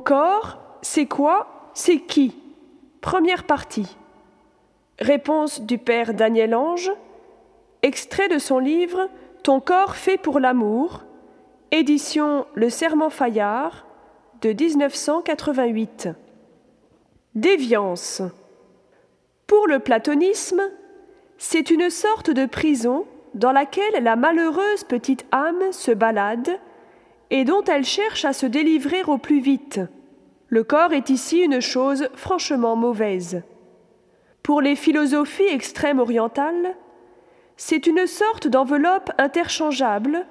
Corps, c'est quoi C'est qui? Première partie. Réponse du père Daniel Ange. Extrait de son livre Ton corps fait pour l'amour. Édition Le Serment Fayard de 1988. Déviance. Pour le platonisme, c'est une sorte de prison dans laquelle la malheureuse petite âme se balade et dont elle cherche à se délivrer au plus vite. Le corps est ici une chose franchement mauvaise. Pour les philosophies extrêmes orientales, c'est une sorte d'enveloppe interchangeable,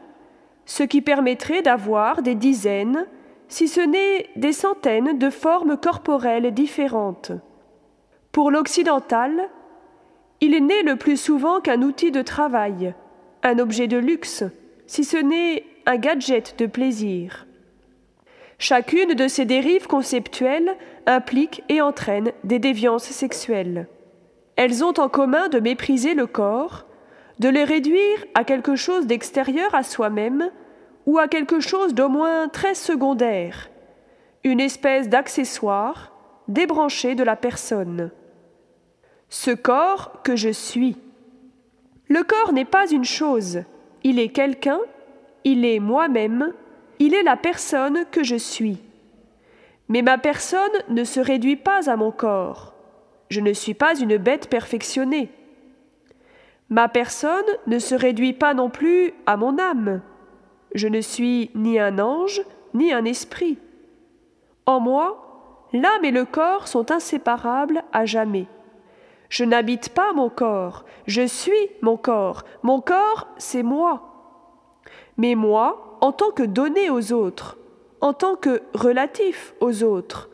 ce qui permettrait d'avoir des dizaines, si ce n'est des centaines de formes corporelles différentes. Pour l'occidental, il n'est le plus souvent qu'un outil de travail, un objet de luxe, si ce n'est un gadget de plaisir. Chacune de ces dérives conceptuelles implique et entraîne des déviances sexuelles. Elles ont en commun de mépriser le corps, de le réduire à quelque chose d'extérieur à soi-même ou à quelque chose d'au moins très secondaire, une espèce d'accessoire débranché de la personne. Ce corps que je suis. Le corps n'est pas une chose, il est quelqu'un il est moi-même, il est la personne que je suis. Mais ma personne ne se réduit pas à mon corps. Je ne suis pas une bête perfectionnée. Ma personne ne se réduit pas non plus à mon âme. Je ne suis ni un ange, ni un esprit. En moi, l'âme et le corps sont inséparables à jamais. Je n'habite pas mon corps, je suis mon corps. Mon corps, c'est moi mais moi en tant que donné aux autres, en tant que relatif aux autres,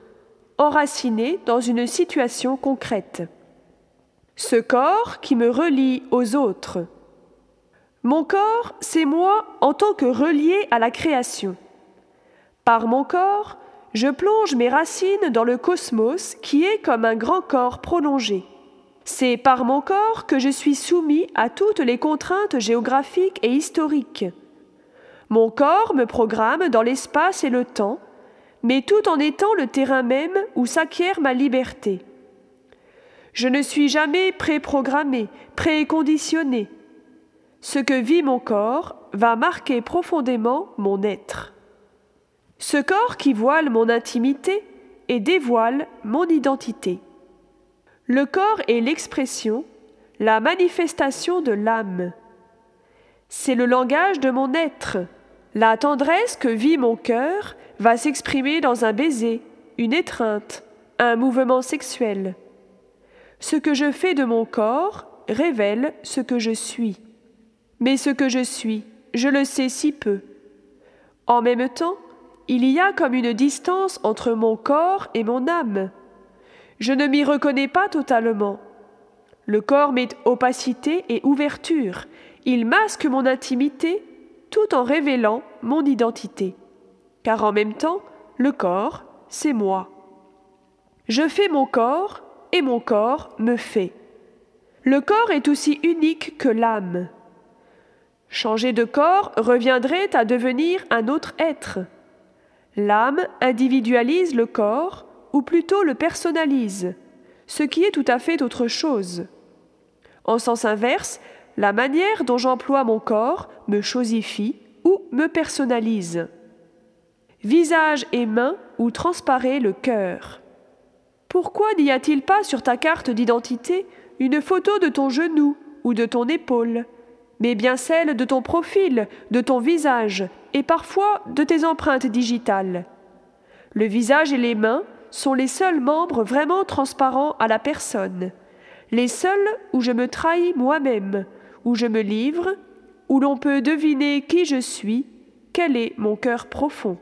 enraciné dans une situation concrète. Ce corps qui me relie aux autres. Mon corps, c'est moi en tant que relié à la création. Par mon corps, je plonge mes racines dans le cosmos qui est comme un grand corps prolongé. C'est par mon corps que je suis soumis à toutes les contraintes géographiques et historiques mon corps me programme dans l'espace et le temps, mais tout en étant le terrain même où s'acquiert ma liberté. Je ne suis jamais préprogrammé, préconditionné. Ce que vit mon corps va marquer profondément mon être. Ce corps qui voile mon intimité et dévoile mon identité. Le corps est l'expression, la manifestation de l'âme. C'est le langage de mon être, la tendresse que vit mon cœur va s'exprimer dans un baiser, une étreinte, un mouvement sexuel. Ce que je fais de mon corps révèle ce que je suis. Mais ce que je suis, je le sais si peu. En même temps, il y a comme une distance entre mon corps et mon âme. Je ne m'y reconnais pas totalement. Le corps met opacité et ouverture. Il masque mon intimité tout en révélant mon identité. Car en même temps, le corps, c'est moi. Je fais mon corps et mon corps me fait. Le corps est aussi unique que l'âme. Changer de corps reviendrait à devenir un autre être. L'âme individualise le corps, ou plutôt le personnalise, ce qui est tout à fait autre chose. En sens inverse, la manière dont j'emploie mon corps me chosifie ou me personnalise. Visage et main où transparaît le cœur. Pourquoi n'y a-t-il pas sur ta carte d'identité une photo de ton genou ou de ton épaule, mais bien celle de ton profil, de ton visage et parfois de tes empreintes digitales? Le visage et les mains sont les seuls membres vraiment transparents à la personne, les seuls où je me trahis moi-même, où je me livre, où l'on peut deviner qui je suis, quel est mon cœur profond.